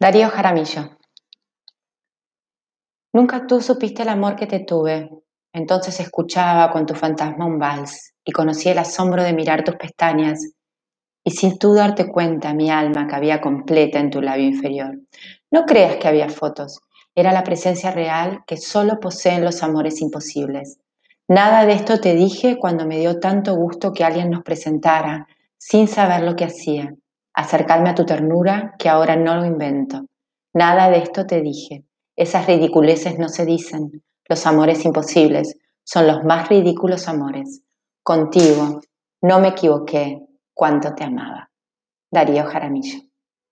Darío Jaramillo. Nunca tú supiste el amor que te tuve, entonces escuchaba con tu fantasma un vals y conocí el asombro de mirar tus pestañas y sin tú darte cuenta mi alma cabía completa en tu labio inferior. No creas que había fotos, era la presencia real que solo poseen los amores imposibles. Nada de esto te dije cuando me dio tanto gusto que alguien nos presentara sin saber lo que hacía acercarme a tu ternura que ahora no lo invento. Nada de esto te dije. Esas ridiculeces no se dicen. Los amores imposibles son los más ridículos amores. Contigo no me equivoqué cuánto te amaba. Darío Jaramillo.